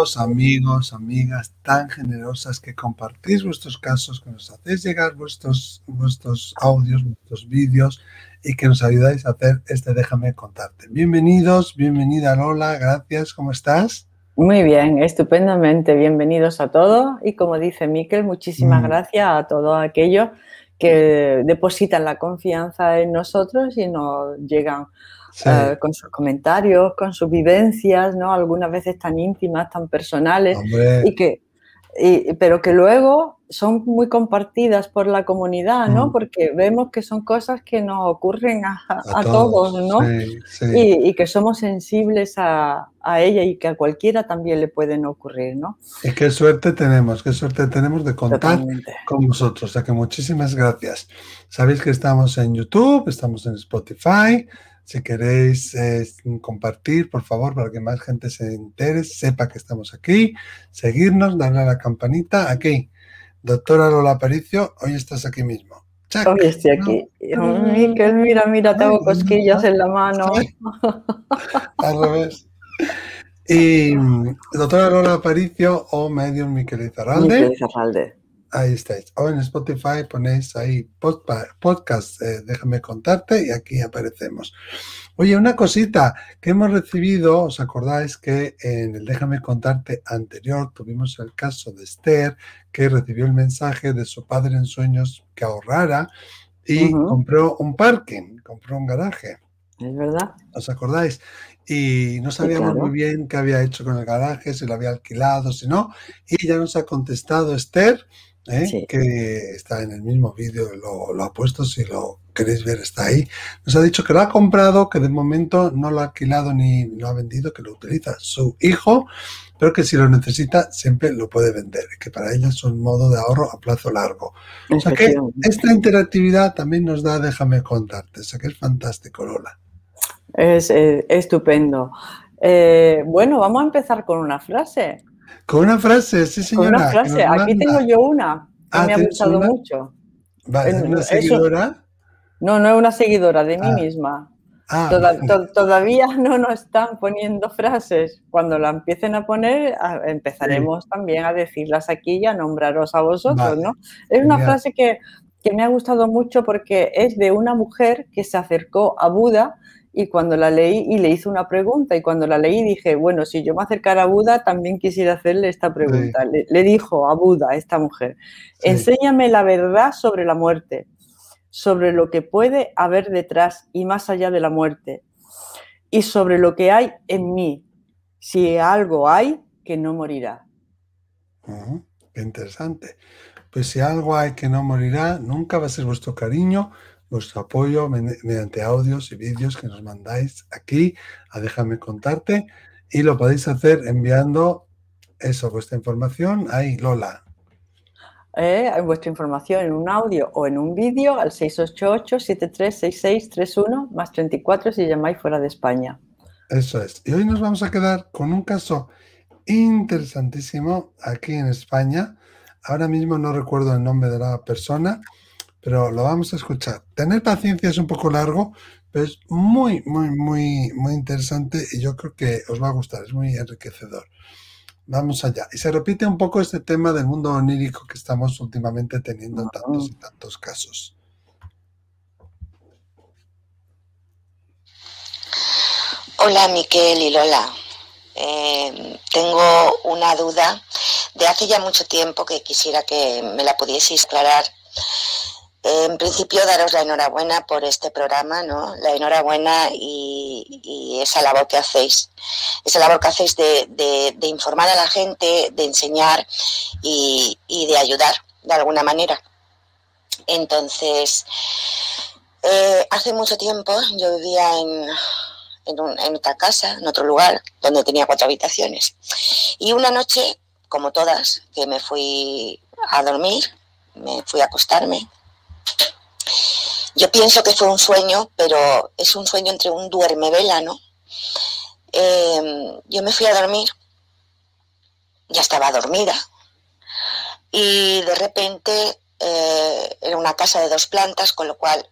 Amigos, amigas tan generosas que compartís vuestros casos, que nos hacéis llegar vuestros, vuestros audios, vuestros vídeos y que nos ayudáis a hacer este Déjame contarte. Bienvenidos, bienvenida Lola, gracias, ¿cómo estás? Muy bien, estupendamente, bienvenidos a todos y como dice Miquel, muchísimas mm. gracias a todos aquellos que depositan la confianza en nosotros y nos llegan eh, con sus comentarios, con sus vivencias, ¿no? Algunas veces tan íntimas, tan personales, y que, pero que luego son muy compartidas por la comunidad, ¿no? Mm. Porque vemos que son cosas que nos ocurren a, todos, ¿no? Y, que somos sensibles a, a, ella y que a cualquiera también le pueden ocurrir, ¿no? Y qué suerte tenemos, qué suerte tenemos de contar con vosotros. O sea que muchísimas gracias. Sabéis que estamos en YouTube, estamos en Spotify, si queréis eh, compartir, por favor, para que más gente se entere, sepa que estamos aquí, seguirnos, darle a la campanita. Aquí, doctora Lola Aparicio, hoy estás aquí mismo. Hoy estoy aquí. Miquel, mira, mira, tengo cosquillas en la mano. Al revés. Y doctora Lola Aparicio o medium Miquel Izarralde. Miquel Izarralde. Ahí estáis. O en Spotify ponéis ahí podcast, eh, déjame contarte y aquí aparecemos. Oye, una cosita que hemos recibido, ¿os acordáis que en el déjame contarte anterior tuvimos el caso de Esther que recibió el mensaje de su padre en sueños que ahorrara y compró un parking, compró un garaje? Es verdad. ¿Os acordáis? y no sabíamos muy bien qué había hecho con el garaje, si lo había alquilado, si no. Y ya nos ha contestado Esther ¿eh? que está en el mismo vídeo, lo, ha puesto, si lo queréis ver está ahí. Nos ha dicho que lo ha comprado, que de momento no lo ha alquilado ni lo ha vendido, que lo utiliza su hijo, pero que si lo necesita siempre lo puede vender, que para ella es un modo de ahorro a plazo largo. O sea que esta interactividad también nos da, déjame contarte, o sea que es fantástico, Lola. Es estupendo. Eh, bueno, vamos a empezar con una frase. Con una frase, sí señora. Con una frase, aquí tengo yo una que ah, me ha gustado mucho. Vale, ¿una seguidora? no, no es una seguidora, de mí ah. misma. Ah, todavía no nos están poniendo frases. Cuando la empiecen a poner, empezaremos también a decirlas aquí y a nombraros a vosotros, ¿no? Es una frase que, que me ha gustado mucho porque es de una mujer que se acercó a Buda y cuando la leí y le hice una pregunta y cuando la leí dije, bueno, si yo me acercara a Buda, también quisiera hacerle esta pregunta. Le, dijo a Buda, esta mujer, enséñame la verdad sobre la muerte, sobre lo que puede haber detrás y más allá de la muerte, y sobre lo que hay en mí, si algo hay que no morirá. qué interesante. Pues si algo hay que no morirá, nunca va a ser vuestro cariño, vuestro apoyo mediante audios y vídeos que nos mandáis aquí a Déjame contarte y lo podéis hacer enviando eso, vuestra información ahí, Lola. Eh, vuestra información en un audio o en un vídeo al 688-736631 más 34 si llamáis fuera de España. Eso es. Y hoy nos vamos a quedar con un caso interesantísimo aquí en España. Ahora mismo no recuerdo el nombre de la persona, pero lo vamos a escuchar. Tener paciencia es un poco largo, pero es muy, muy, muy, muy interesante y yo creo que os va a gustar, es muy enriquecedor. Vamos allá. Y se repite un poco este tema del mundo onírico que estamos últimamente teniendo en tantos y tantos casos. Hola Miquel y Lola. Eh, tengo una duda de hace ya mucho tiempo que quisiera que me la pudieseis aclarar en principio, daros la enhorabuena por este programa, ¿no? La enhorabuena y, esa labor que hacéis. Esa labor que hacéis de, informar a la gente, de enseñar y, de ayudar de alguna manera. Entonces, eh, hace mucho tiempo yo vivía en, en otra casa, en otro lugar, donde tenía cuatro habitaciones. Y una noche, como todas, que me fui a dormir, me fui a acostarme, yo pienso que fue un sueño, pero es un sueño entre un duerme vela, ¿no? Em, yo me fui a dormir, ya estaba dormida, y de repente eh, era una casa de dos plantas, con lo cual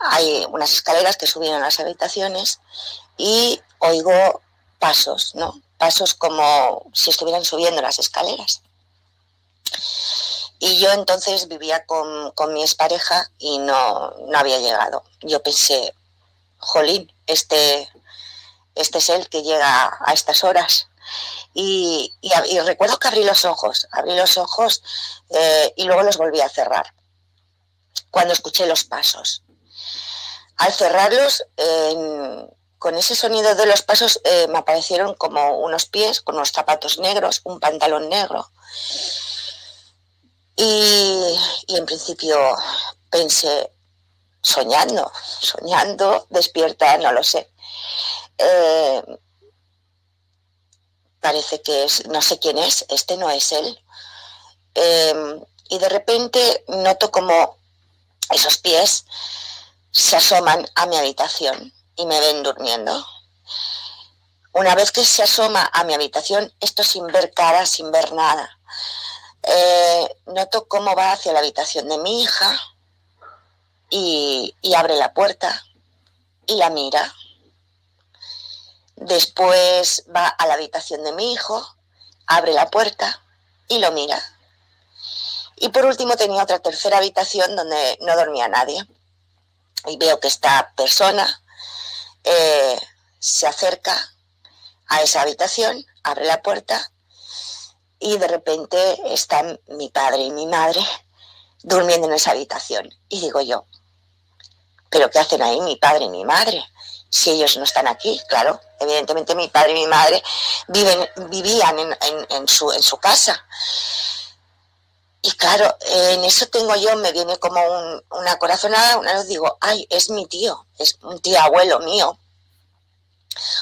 hay unas escaleras que subían a las habitaciones y oigo pasos, ¿no? pasos como si estuvieran subiendo las escaleras. Y yo entonces vivía con, mi expareja y no, no había llegado. Yo pensé, jolín, este, este es el que llega a estas horas. Y, recuerdo que abrí los ojos, abrí los ojos eh, y luego los volví a cerrar cuando escuché los pasos. Al cerrarlos, con ese sonido de los pasos eh, me aparecieron como unos pies con unos zapatos negros, un pantalón negro. Y, en principio pensé, soñando, soñando, despierta, no lo sé. Eh, parece que es, no sé quién es, este no es él. Em, y de repente noto como esos pies se asoman a mi habitación y me ven durmiendo. Una vez que se asoma a mi habitación, esto sin ver cara, sin ver nada, eh, noto cómo va hacia la habitación de mi hija y abre la puerta y la mira Después va a la habitación de mi hijo, abre la puerta y lo mira. Y por último tenía otra tercera habitación donde no dormía nadie. Y veo que esta persona eh, se acerca a esa habitación, abre la puerta y de repente están mi padre y mi madre durmiendo en esa habitación. Y digo yo, ¿pero qué hacen ahí mi padre y mi madre? si ellos no están aquí, claro. Evidentemente mi padre y mi madre viven, vivían en, su, en su casa. Y claro, en eso tengo yo, me viene como una corazonada, una vez digo, ay, es mi tío, es un tío abuelo mío,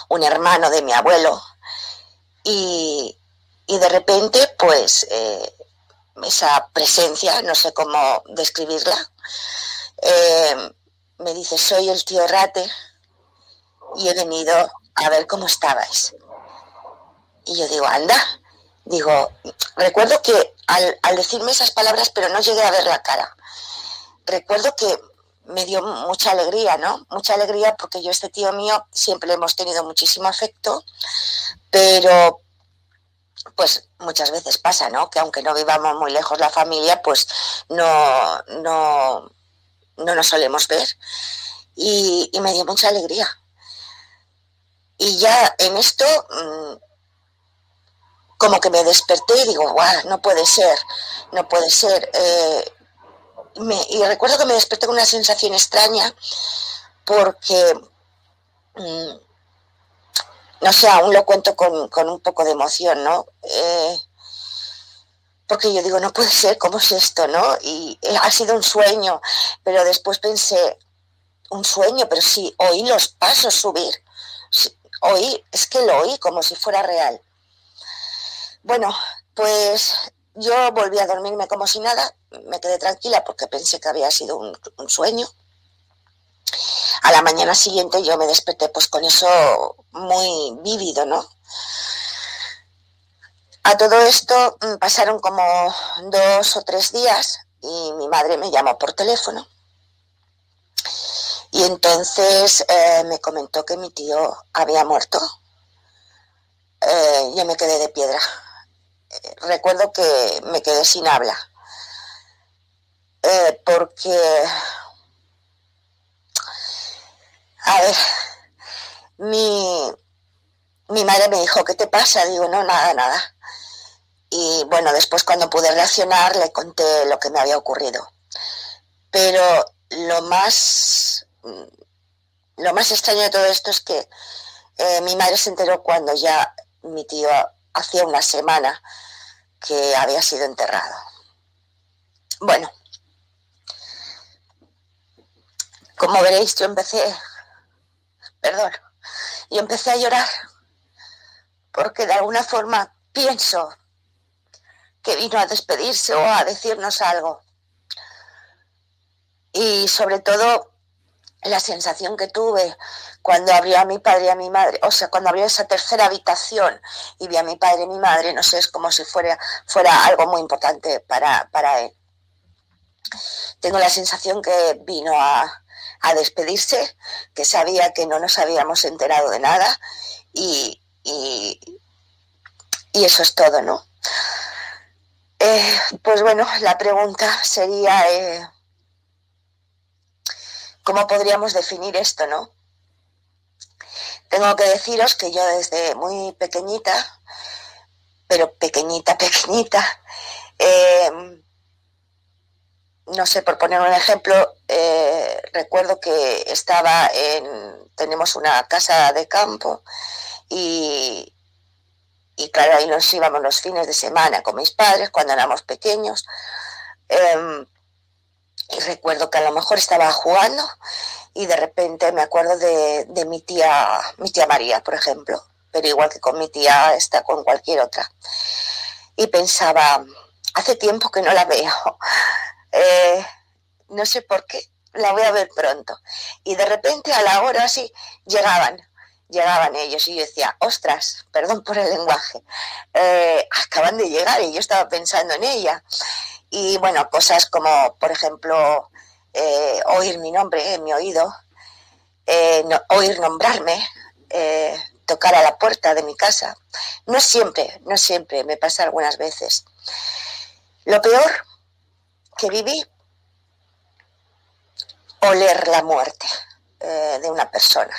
un hermano de mi abuelo. Y, de repente, pues, eh, esa presencia, no sé cómo describirla, eh, me dice, soy el tío Rate, y he venido a ver cómo estabais. Y yo digo, anda, digo, recuerdo que al, decirme esas palabras, pero no llegué a ver la cara, recuerdo que me dio mucha alegría, ¿no? Mucha alegría porque yo, este tío mío, siempre hemos tenido muchísimo afecto, pero pues muchas veces pasa, ¿no? Que aunque no vivamos muy lejos la familia, pues no, no, no nos solemos ver. Y, me dio mucha alegría, y ya en esto, mm, como que me desperté y digo, guau, no puede ser, no puede ser. Eh, y recuerdo que me desperté con una sensación extraña porque, mm, no sé, aún lo cuento con, un poco de emoción, ¿no? Eh, porque yo digo, no puede ser, ¿cómo es esto, no? Y eh, ha sido un sueño, pero después pensé, un sueño, pero sí, oí los pasos subir, oí, es que lo oí como si fuera real. Bueno, pues yo volví a dormirme como si nada, me quedé tranquila porque pensé que había sido un, sueño. A la mañana siguiente yo me desperté pues con eso muy vívido, ¿no? A todo esto mm, pasaron como dos o tres días y mi madre me llamó por teléfono y entonces eh, me comentó que mi tío había muerto. Eh, yo me quedé de piedra. Eh, recuerdo que me quedé sin habla. porque, a ver, mi, mi madre me dijo, ¿qué te pasa? Digo, no, nada, nada. Y bueno, después cuando pude reaccionar le conté lo que me había ocurrido. Pero lo más lo más extraño de todo esto es que eh, mi madre se enteró cuando ya mi tío hacía una semana que había sido enterrado. Bueno, como veréis, yo empecé, perdón, yo empecé a llorar porque de alguna forma pienso que vino a despedirse o a decirnos algo. Y sobre todo la sensación que tuve cuando abrió a mi padre y a mi madre, o sea, cuando abrió esa tercera habitación y vi a mi padre y mi madre, no sé, es como si fuera, fuera algo muy importante para, para él. Tengo la sensación que vino a, a, despedirse, que sabía que no nos habíamos enterado de nada y, y, eso es todo, ¿no? Eh, pues bueno, la pregunta sería, eh, ¿cómo podríamos definir esto, no? Tengo que deciros que yo desde muy pequeñita, pero pequeñita, pequeñita, eh, no sé, por poner un ejemplo, recuerdo que estaba en, tenemos una casa de campo y, y claro, ahí nos íbamos los fines de semana con mis padres cuando éramos pequeños. Em, y recuerdo que a lo mejor estaba jugando y de repente me acuerdo de, de, mi tía, mi tía María, por ejemplo, pero igual que con mi tía está con cualquier otra. Y pensaba, hace tiempo que no la veo, eh, no sé por qué, la voy a ver pronto. Y de repente a la hora así llegaban llegaban ellos y yo decía, ostras, perdón por el lenguaje, eh, acaban de llegar y yo estaba pensando en ella. Y bueno, cosas como, por ejemplo, eh, oír mi nombre en mi oído, oír nombrarme, tocar a la puerta de mi casa. No siempre, no siempre, me pasa algunas veces. Lo peor que viví, oler la muerte de una persona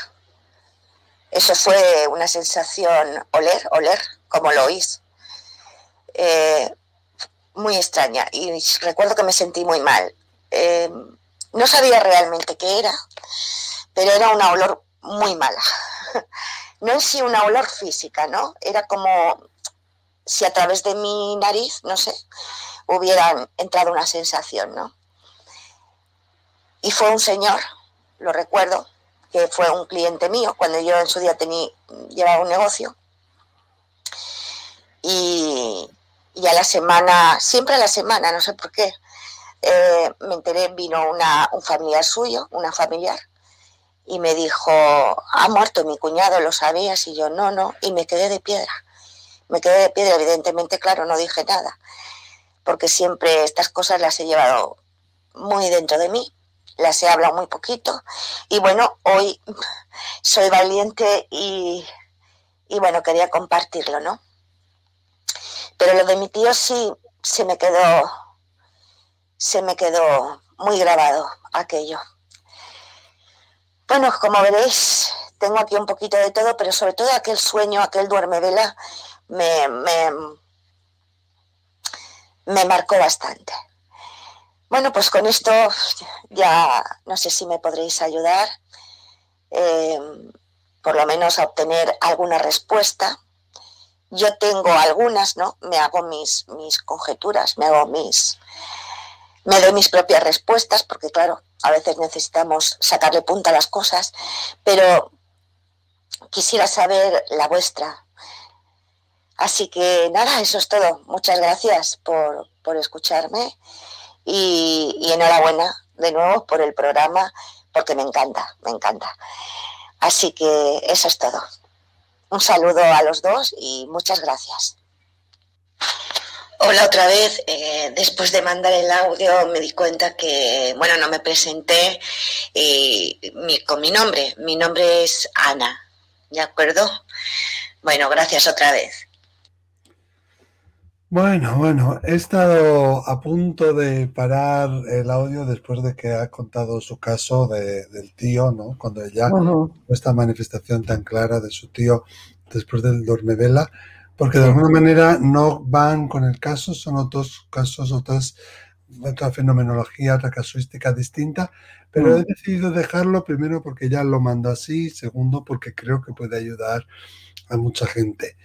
eso fue una sensación, oler, oler, como lo oís, eh, muy extraña. Y recuerdo que me sentí muy mal. Eh, no sabía realmente qué era, pero era una olor muy mala. No en sí una olor física, ¿no? Era como si a través de mi nariz, no sé, hubiera entrado una sensación, ¿no? Y fue un señor, lo recuerdo, que fue un cliente mío cuando yo en su día tenía, llevaba un negocio. Y, a la semana, siempre a la semana, no sé por qué, eh, me enteré, vino una, un familiar suyo, una familiar, y me dijo, ha muerto mi cuñado, ¿lo sabías? Y yo, no, no, y me quedé de piedra. Me quedé de piedra, evidentemente, claro, no dije nada, porque siempre estas cosas las he llevado muy dentro de mí las he hablado muy poquito. Y bueno, hoy soy valiente y, bueno, quería compartirlo, ¿no? Pero lo de mi tío sí se me quedó, se me quedó muy grabado aquello. Bueno, como veréis, tengo aquí un poquito de todo, pero sobre todo aquel sueño, aquel duerme vela, me, me, me marcó bastante. Bueno, pues con esto ya no sé si me podréis ayudar, eh, por lo menos a obtener alguna respuesta. Yo tengo algunas, ¿no? Me hago mis, mis conjeturas, me hago mis, me doy mis propias respuestas, porque claro, a veces necesitamos sacarle punta a las cosas, pero quisiera saber la vuestra. Así que nada, eso es todo. Muchas gracias por, por escucharme y, enhorabuena de nuevo por el programa, porque me encanta, me encanta. Así que eso es todo. Un saludo a los dos y muchas gracias. Hola otra vez. Eh, después de mandar el audio me di cuenta que, bueno, no me presenté y, con mi nombre. Mi nombre es Ana. ¿De acuerdo? Bueno, gracias otra vez. Bueno, bueno, he estado a punto de parar el audio después de que ha contado su caso del tío, ¿no? Cuando ella, esta manifestación tan clara de su tío después del dormevela, porque de alguna manera no van con el caso, son otros casos, otras, otra fenomenología, otra casuística distinta, pero he decidido dejarlo primero porque ya lo mando así, segundo porque creo que puede ayudar a mucha gente.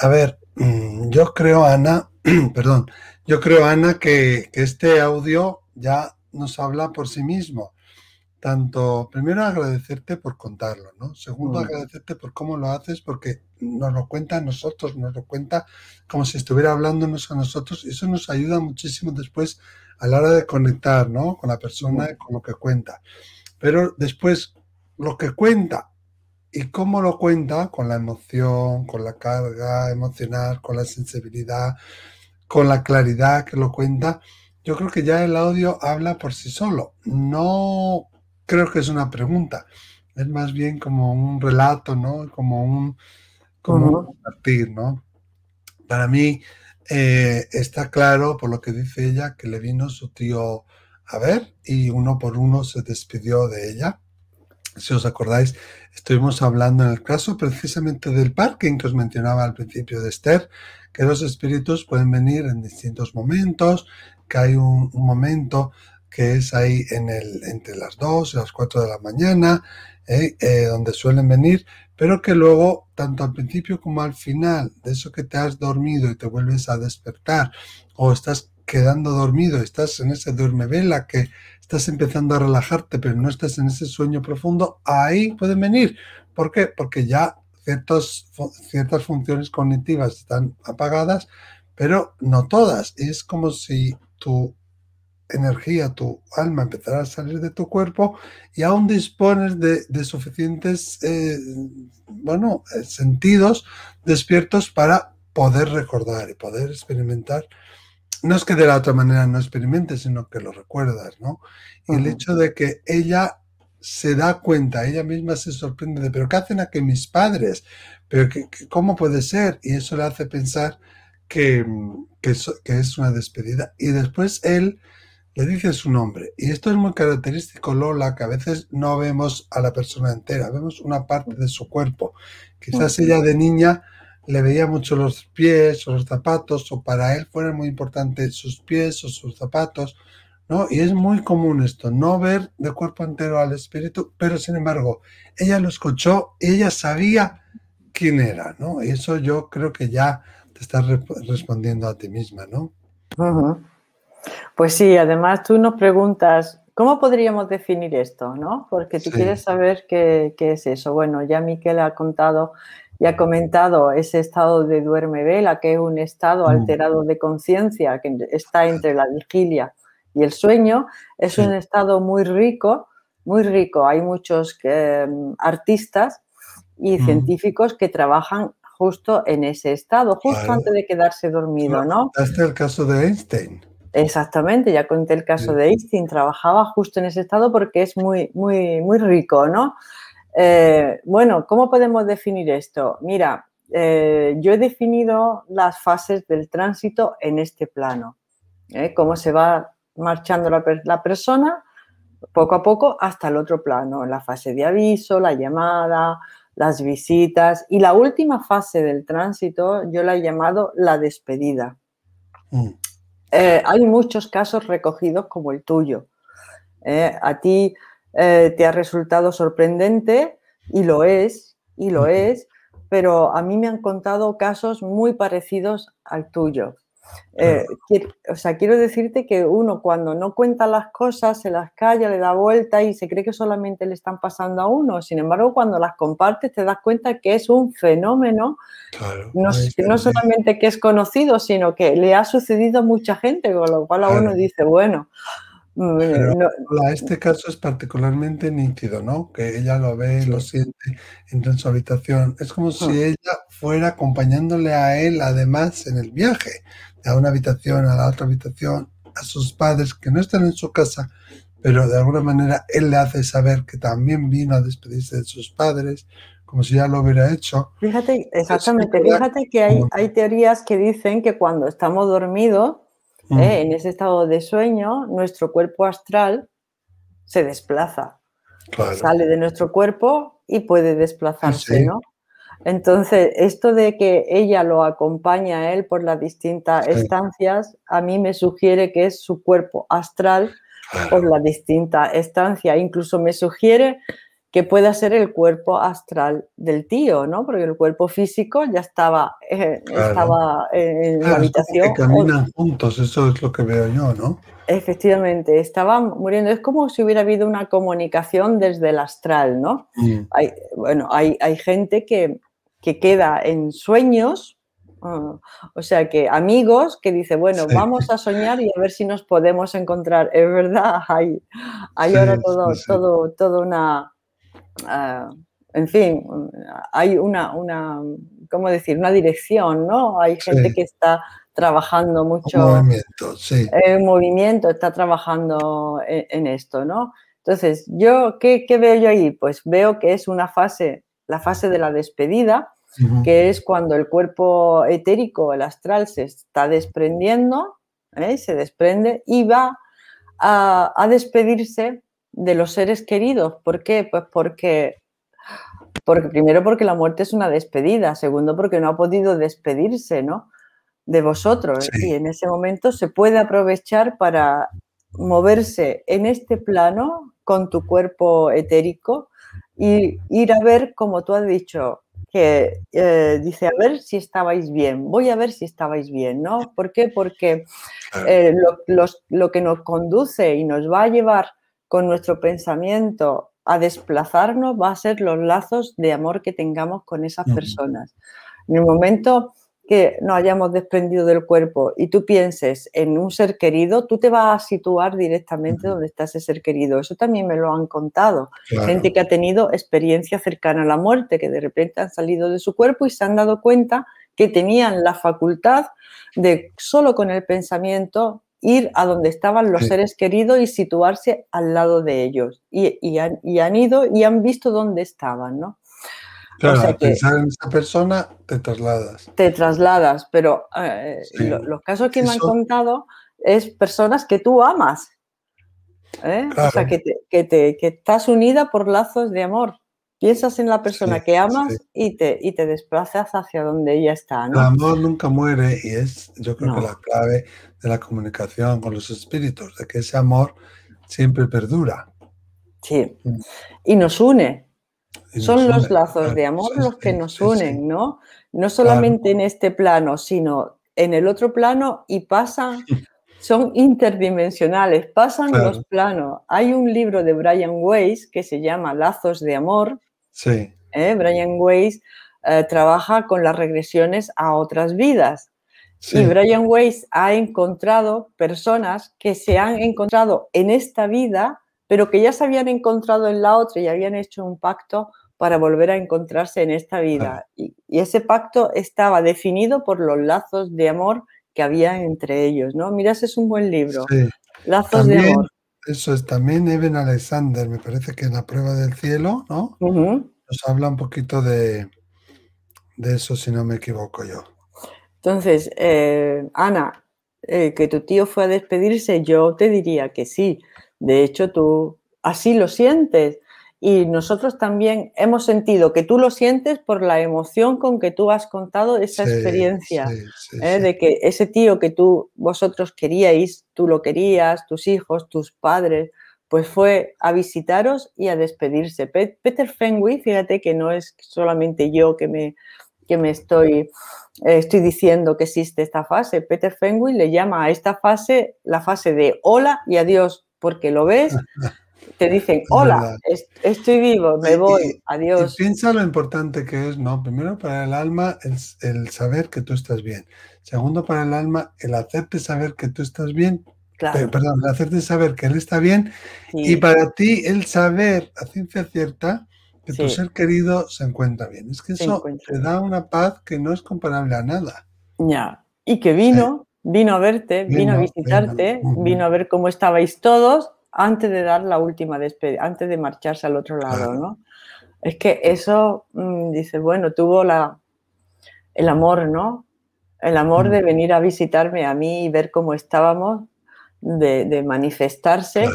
A ver, mm, yo creo, Ana, perdón, yo creo, Ana, que, este audio ya nos habla por sí mismo. Tanto, primero agradecerte por contarlo, ¿no? Segundo, mm. agradecerte por cómo lo haces, porque nos lo cuenta a nosotros, nos lo cuenta como si estuviera hablándonos a nosotros, y eso nos ayuda muchísimo después a la hora de conectar, ¿no? Con la persona, con lo que cuenta. Pero después, lo que cuenta ¿Y cómo lo cuenta? Con la emoción, con la carga emocional, con la sensibilidad, con la claridad que lo cuenta. Yo creo que ya el audio habla por sí solo. No creo que es una pregunta. Es más bien como un relato, ¿no? Como un, como compartir, ¿no? para mí eh, está claro, por lo que dice ella, que le vino su tío a ver y uno por uno se despidió de ella. Si os acordáis, estuvimos hablando en el caso precisamente del parking que os mencionaba al principio de Esther, que los espíritus pueden venir en distintos momentos, que hay un, momento que es ahí en el, entre las 2 y las 4 de la mañana, eh, eh, donde suelen venir, pero que luego, tanto al principio como al final, de eso que te has dormido y te vuelves a despertar, o estás quedando dormido, estás en ese duerme vela que estás empezando a relajarte, pero no estás en ese sueño profundo, ahí pueden venir. ¿Por qué? Porque ya ciertas funciones cognitivas están apagadas, pero no todas. Es como si tu energía, tu alma empezará a salir de tu cuerpo y aún dispones de, suficientes, eh, bueno, eh, sentidos despiertos para poder recordar y poder experimentar. No es que de la otra manera no experimentes, sino que lo recuerdas, ¿no? Y el hecho de que ella se da cuenta, ella misma se sorprende de, pero ¿qué hacen aquí mis padres? ¿Pero que, cómo puede ser? Y eso le hace pensar que, que, que es una despedida. Y después él le dice su nombre. Y esto es muy característico, Lola, que a veces no vemos a la persona entera, vemos una parte de su cuerpo. Quizás ella de niña le veía mucho los pies o los zapatos, o para él fueran muy importantes sus pies o sus zapatos, ¿no? Y es muy común esto, no ver de cuerpo entero al espíritu, pero sin embargo, ella lo escuchó, ella sabía quién era, ¿no? Y eso yo creo que ya te estás respondiendo a ti misma, ¿no? Pues sí, además tú nos preguntas, ¿cómo podríamos definir esto? ¿no? Porque tú quieres saber qué, es eso. Bueno, ya Miquel ha contado y ha comentado ese estado de duerme vela, que es un estado mm. alterado de conciencia que está entre la vigilia y el sueño. Es un estado muy rico, muy rico. Hay muchos mm, artistas y mm. científicos que trabajan justo en ese estado, justo antes de quedarse dormido, ¿no? Es el caso de Einstein. Exactamente, ya conté el caso de Einstein, trabajaba justo en ese estado porque es muy, muy, muy rico, ¿no? Eh, bueno, ¿cómo podemos definir esto? Mira, eh, yo he definido las fases del tránsito en este plano, ¿eh? cómo se va marchando la, la, persona poco a poco hasta el otro plano, la fase de aviso, la llamada, las visitas y la última fase del tránsito yo la he llamado la despedida. Mm. Eh, hay muchos casos recogidos como el tuyo. A ti eh, te ha resultado sorprendente y lo es, y lo es, pero a mí me han contado casos muy parecidos al tuyo. Eh, o sea, quiero decirte que uno cuando no cuenta las cosas, se las calla, le da vuelta y se cree que solamente le están pasando a uno. Sin embargo, cuando las compartes te das cuenta que es un fenómeno, no, no, solamente que es conocido, sino que le ha sucedido a mucha gente, con lo cual a uno dice, bueno, pero este caso es particularmente nítido, ¿no? Que ella lo ve, lo siente, entra en su habitación. Es como si ah. ella fuera acompañándole a él, además, en el viaje, de una habitación a la otra habitación, a sus padres que no están en su casa, pero de alguna manera él le hace saber que también vino a despedirse de sus padres, como si ya lo hubiera hecho. Fíjate, exactamente, fíjate que hay, hay teorías que dicen que cuando estamos dormidos, Mm. ¿eh? En ese estado de sueño, nuestro cuerpo astral se desplaza. Sale de nuestro cuerpo y puede desplazarse, ¿no? Entonces, esto de que ella lo acompaña a él por las distintas estancias, a mí me sugiere que es su cuerpo astral por la distinta estancia. Incluso me sugiere que pueda ser el cuerpo astral del tío, ¿no? Porque el cuerpo físico ya estaba, eh, estaba en la habitación. Que caminan juntos, eso es lo que veo yo, ¿no? Efectivamente, estaban muriendo. Es como si hubiera habido una comunicación desde el astral, ¿no? Mm. Hay, bueno, hay, hay gente que, que, queda en sueños, ah, o sea que amigos que dice, bueno, vamos a soñar y a ver si nos podemos encontrar. Es verdad, hay, hay ahora todo, todo, todo una En fin, hay una, una, ¿cómo decir? Una dirección, ¿no? Hay gente que está trabajando mucho. movimiento, sí. En movimiento, está trabajando en, esto, ¿no? Entonces, yo, ¿qué, ¿qué, veo yo ahí? Pues veo que es una fase, la fase de la despedida, que es cuando el cuerpo etérico, el astral, se está desprendiendo, ¿eh? se desprende y va a, despedirse de los seres queridos. ¿Por qué? Pues porque, porque primero porque la muerte es una despedida, segundo porque no ha podido despedirse, ¿no? de vosotros. Y en ese momento se puede aprovechar para moverse en este plano con tu cuerpo etérico y ir a ver, como tú has dicho, que eh, dice, a ver si estabais bien, voy a ver si estabais bien, ¿no? ¿Por qué? Porque eh, lo, lo, que nos conduce y nos va a llevar con nuestro pensamiento a desplazarnos va a ser los lazos de amor que tengamos con esas personas. En el momento que nos hayamos desprendido del cuerpo y tú pienses en un ser querido, tú te vas a situar directamente donde está ese ser querido. Eso también me lo han contado. Gente que ha tenido experiencia cercana a la muerte, que de repente han salido de su cuerpo y se han dado cuenta que tenían la facultad de solo con el pensamiento ir a donde estaban los seres queridos y situarse al lado de ellos. Y, han, y han ido y han visto dónde estaban, ¿no? Claro, pensar en esa persona te trasladas. Te trasladas, pero eh, los casos que me han contado es personas que tú amas. ¿eh? O sea, que, te, que, estás unida por lazos de amor. Piensas en la persona que amas y, te, y te desplazas hacia donde ella está. El amor nunca muere y es, yo creo que la clave de la comunicación con los espíritus, de que ese amor siempre perdura. Sí, mm. y nos une, son los lazos de amor los que nos unen, ¿no? No solamente en este plano, sino en el otro plano y pasan, son interdimensionales, pasan los planos. Hay un libro de Brian Weiss que se llama Lazos de Amor. Sí. ¿eh? Brian Weiss eh, trabaja con las regresiones a otras vidas. Y Brian Weiss ha encontrado personas que se han encontrado en esta vida pero que ya se habían encontrado en la otra y habían hecho un pacto para volver a encontrarse en esta vida. Y, ese pacto estaba definido por los lazos de amor que había entre ellos, ¿no? Mira, ese es un buen libro. Lazos de amor. Eso es también Eben Alexander, me parece que en la prueba del cielo, ¿no? Nos habla un poquito de, de, eso, si no me equivoco yo. Entonces, eh, Ana, eh, que tu tío fue a despedirse, yo te diría que sí. De hecho, tú así lo sientes. Y nosotros también hemos sentido que tú lo sientes por la emoción con que tú has contado esa experiencia, ¿eh? de que ese tío que tú, vosotros queríais, tú lo querías, tus hijos, tus padres, pues fue a visitaros y a despedirse. Peter Fenwick, fíjate que no es solamente yo que me, que me estoy, eh, estoy diciendo que existe esta fase. Peter Fenwick le llama a esta fase la fase de hola y adiós porque lo ves, te dicen, hola, estoy vivo, me voy, adiós. piensa lo importante que es, ¿no? Primero para el alma el, el, saber que tú estás bien. Segundo para el alma el hacerte saber que tú estás bien. Claro. perdón, el hacerte saber que él está bien. Y para ti el saber a ciencia cierta que tu ser querido se encuentra bien. Es que eso te da una paz que no es comparable a nada. Ya. Y que vino, Vino a verte, vino, a visitarte, vino. a ver cómo estabais todos antes de dar la última despedida, antes de marcharse al otro lado, ¿no? Es que eso, mm, dice, bueno, tuvo la, el amor, ¿no? El amor de venir a visitarme a mí y ver cómo estábamos, de, manifestarse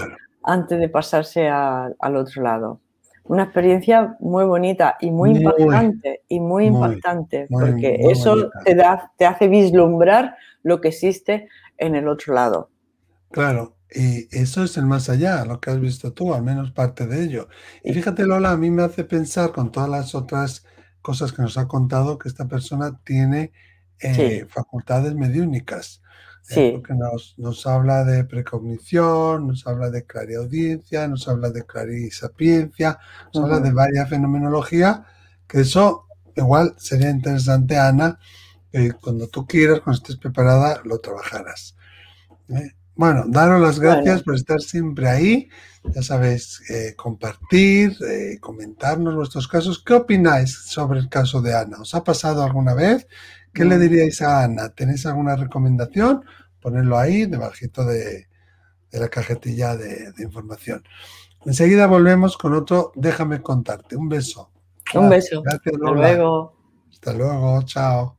antes de pasarse al otro lado. Una experiencia muy bonita y muy, impactante, y muy, impactante, porque eso te, da, te hace vislumbrar lo que existe en el otro lado. Claro, y eso es el más allá, lo que has visto tú, al menos parte de ello. Y fíjate, Lola, a mí me hace pensar con todas las otras cosas que nos ha contado que esta persona tiene eh, facultades mediúnicas. Eh, porque nos, nos, habla de precognición, nos habla de clariaudiencia, nos habla de clarisapiencia, nos habla de varias fenomenología, que eso igual sería interesante, Ana, cuando tú quieras, cuando estés preparada, lo trabajarás. ¿eh? Bueno, daros las gracias por estar siempre ahí. Ya sabéis, eh, compartir, eh, comentarnos vuestros casos. ¿Qué opináis sobre el caso de Ana? ¿Os ha pasado alguna vez? ¿Qué le diríais a Ana? ¿Tenéis alguna recomendación? Ponerlo ahí, debajito de, de la cajetilla de, información. Enseguida volvemos con otro Déjame contarte. Un beso. Un beso. Gracias, Hasta luego. Hasta luego, chao.